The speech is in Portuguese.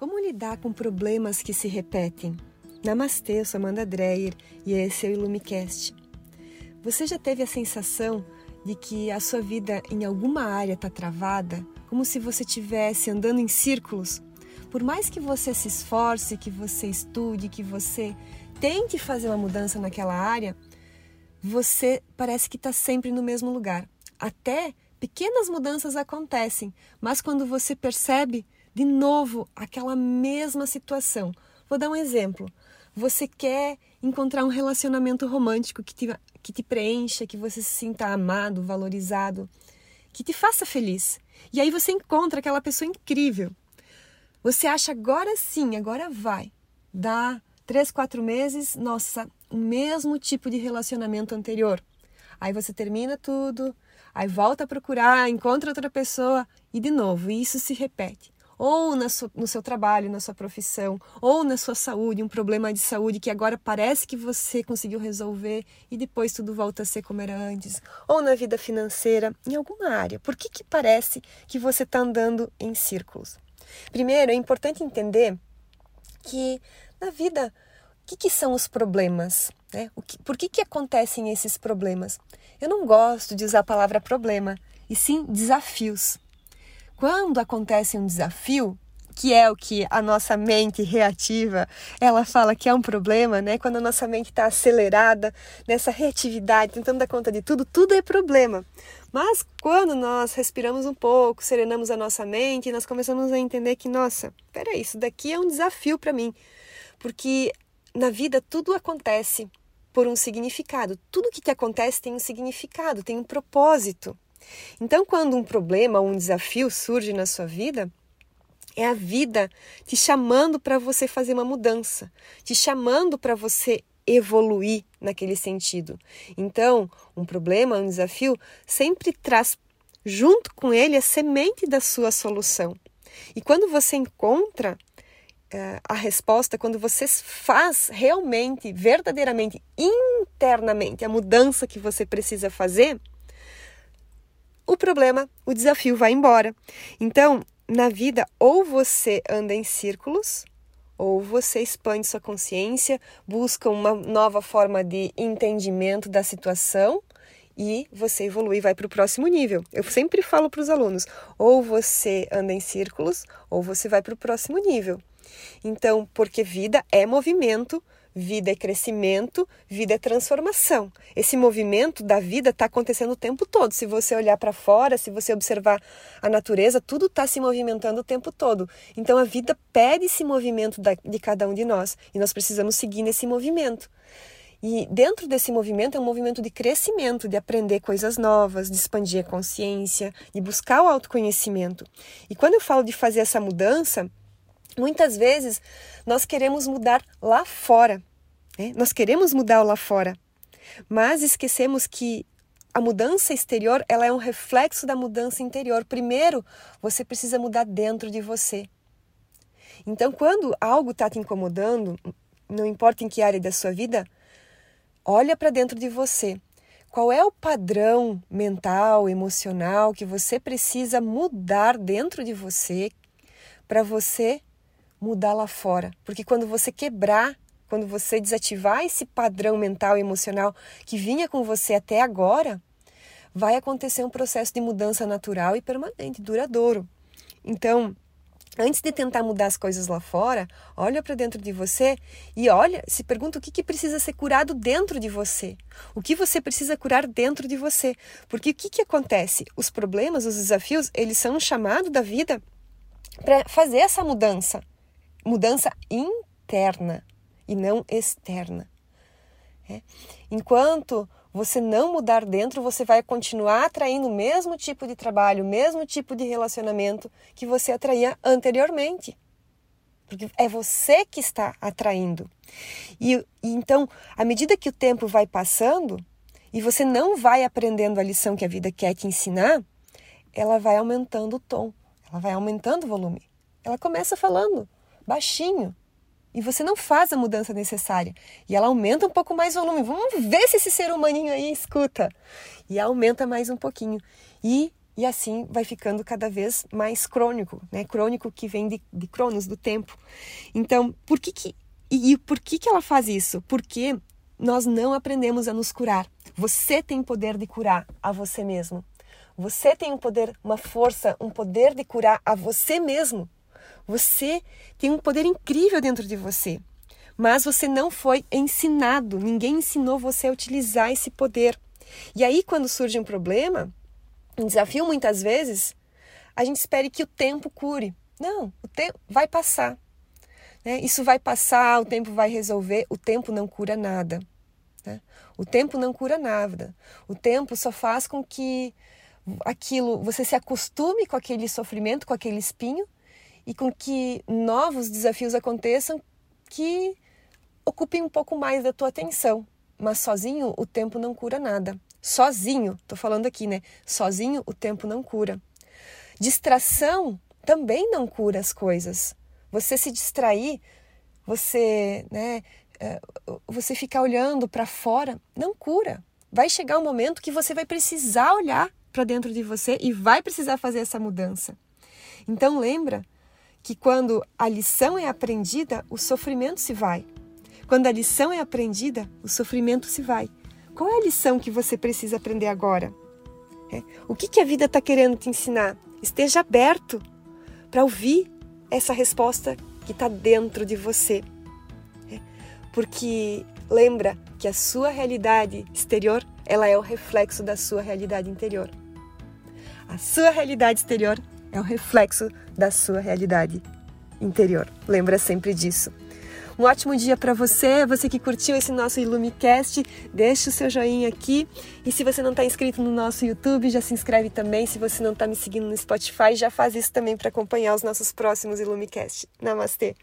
Como lidar com problemas que se repetem? Namastê, eu sou Amanda Dreyer e esse é o Ilumicast. Você já teve a sensação de que a sua vida em alguma área está travada, como se você estivesse andando em círculos? Por mais que você se esforce, que você estude, que você tente fazer uma mudança naquela área, você parece que está sempre no mesmo lugar. Até pequenas mudanças acontecem, mas quando você percebe, de novo aquela mesma situação. Vou dar um exemplo. Você quer encontrar um relacionamento romântico que te, que te preencha, que você se sinta amado, valorizado, que te faça feliz. E aí você encontra aquela pessoa incrível. Você acha agora sim, agora vai. Dá três, quatro meses, nossa, o mesmo tipo de relacionamento anterior. Aí você termina tudo, aí volta a procurar, encontra outra pessoa e de novo, isso se repete ou no seu trabalho, na sua profissão, ou na sua saúde, um problema de saúde que agora parece que você conseguiu resolver e depois tudo volta a ser como era antes, ou na vida financeira, em alguma área. Por que, que parece que você está andando em círculos? Primeiro, é importante entender que na vida, o que, que são os problemas? Né? O que, por que, que acontecem esses problemas? Eu não gosto de usar a palavra problema, e sim desafios quando acontece um desafio, que é o que a nossa mente reativa, ela fala que é um problema, né? Quando a nossa mente está acelerada nessa reatividade, tentando dar conta de tudo, tudo é problema. Mas quando nós respiramos um pouco, serenamos a nossa mente, nós começamos a entender que, nossa, peraí, isso daqui é um desafio para mim. Porque na vida tudo acontece por um significado. Tudo que te acontece tem um significado, tem um propósito. Então, quando um problema, um desafio surge na sua vida, é a vida te chamando para você fazer uma mudança, te chamando para você evoluir naquele sentido. Então, um problema, um desafio, sempre traz junto com ele a semente da sua solução. E quando você encontra uh, a resposta, quando você faz realmente, verdadeiramente, internamente a mudança que você precisa fazer, problema, o desafio vai embora. Então, na vida, ou você anda em círculos, ou você expande sua consciência, busca uma nova forma de entendimento da situação e você evolui e vai para o próximo nível. Eu sempre falo para os alunos: ou você anda em círculos, ou você vai para o próximo nível. Então, porque vida é movimento, Vida é crescimento, vida é transformação. Esse movimento da vida está acontecendo o tempo todo. Se você olhar para fora, se você observar a natureza, tudo está se movimentando o tempo todo. Então a vida pede esse movimento de cada um de nós e nós precisamos seguir nesse movimento. E dentro desse movimento é um movimento de crescimento, de aprender coisas novas, de expandir a consciência, de buscar o autoconhecimento. E quando eu falo de fazer essa mudança, Muitas vezes nós queremos mudar lá fora, né? nós queremos mudar lá fora, mas esquecemos que a mudança exterior ela é um reflexo da mudança interior. Primeiro, você precisa mudar dentro de você. Então, quando algo está te incomodando, não importa em que área da sua vida, olha para dentro de você. Qual é o padrão mental, emocional que você precisa mudar dentro de você para você mudar lá fora. Porque quando você quebrar, quando você desativar esse padrão mental e emocional que vinha com você até agora, vai acontecer um processo de mudança natural e permanente, duradouro. Então, antes de tentar mudar as coisas lá fora, olha para dentro de você e olha, se pergunta o que, que precisa ser curado dentro de você. O que você precisa curar dentro de você. Porque o que, que acontece? Os problemas, os desafios, eles são um chamado da vida para fazer essa mudança mudança interna e não externa. É? Enquanto você não mudar dentro, você vai continuar atraindo o mesmo tipo de trabalho, o mesmo tipo de relacionamento que você atraía anteriormente. Porque é você que está atraindo. E, e então, à medida que o tempo vai passando e você não vai aprendendo a lição que a vida quer te ensinar, ela vai aumentando o tom, ela vai aumentando o volume. Ela começa falando baixinho. E você não faz a mudança necessária. E ela aumenta um pouco mais o volume. Vamos ver se esse ser humaninho aí escuta. E aumenta mais um pouquinho. E e assim vai ficando cada vez mais crônico, né? Crônico que vem de, de cronos, do tempo. Então, por que que e, e por que que ela faz isso? Porque nós não aprendemos a nos curar. Você tem poder de curar a você mesmo. Você tem um poder, uma força, um poder de curar a você mesmo. Você tem um poder incrível dentro de você. Mas você não foi ensinado, ninguém ensinou você a utilizar esse poder. E aí, quando surge um problema, um desafio muitas vezes, a gente espere que o tempo cure. Não, o tempo vai passar. Né? Isso vai passar, o tempo vai resolver. O tempo não cura nada. Né? O tempo não cura nada. O tempo só faz com que aquilo você se acostume com aquele sofrimento, com aquele espinho e com que novos desafios aconteçam que ocupem um pouco mais da tua atenção. Mas sozinho o tempo não cura nada. Sozinho, tô falando aqui, né? Sozinho o tempo não cura. Distração também não cura as coisas. Você se distrair, você, né, é, você ficar olhando para fora, não cura. Vai chegar um momento que você vai precisar olhar para dentro de você e vai precisar fazer essa mudança. Então lembra que quando a lição é aprendida, o sofrimento se vai. Quando a lição é aprendida, o sofrimento se vai. Qual é a lição que você precisa aprender agora? É. O que, que a vida está querendo te ensinar? Esteja aberto para ouvir essa resposta que está dentro de você. É. Porque lembra que a sua realidade exterior ela é o reflexo da sua realidade interior. A sua realidade exterior é o reflexo da sua realidade interior. Lembra sempre disso. Um ótimo dia para você, você que curtiu esse nosso Ilumicast, deixa o seu joinha aqui. E se você não está inscrito no nosso YouTube, já se inscreve também. Se você não está me seguindo no Spotify, já faz isso também para acompanhar os nossos próximos Ilumicast. Namastê!